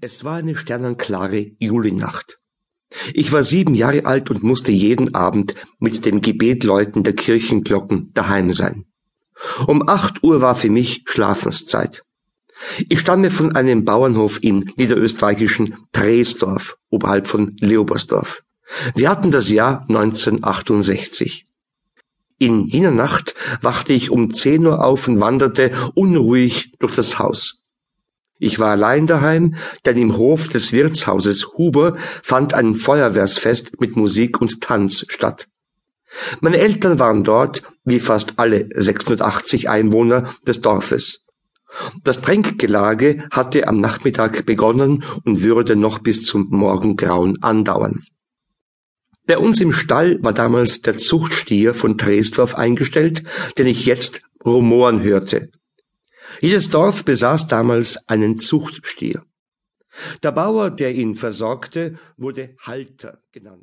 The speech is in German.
Es war eine sternenklare Julinacht. Ich war sieben Jahre alt und musste jeden Abend mit den Gebetläuten der Kirchenglocken daheim sein. Um acht Uhr war für mich Schlafenszeit. Ich stamme von einem Bauernhof im niederösterreichischen Dresdorf, oberhalb von Leobersdorf. Wir hatten das Jahr 1968. In jener Nacht wachte ich um zehn Uhr auf und wanderte unruhig durch das Haus. Ich war allein daheim, denn im Hof des Wirtshauses Huber fand ein Feuerwehrsfest mit Musik und Tanz statt. Meine Eltern waren dort, wie fast alle 680 Einwohner des Dorfes. Das Tränkgelage hatte am Nachmittag begonnen und würde noch bis zum Morgengrauen andauern. Bei uns im Stall war damals der Zuchtstier von Dresdorf eingestellt, den ich jetzt rumoren hörte. Jedes Dorf besaß damals einen Zuchtstier. Der Bauer, der ihn versorgte, wurde Halter genannt.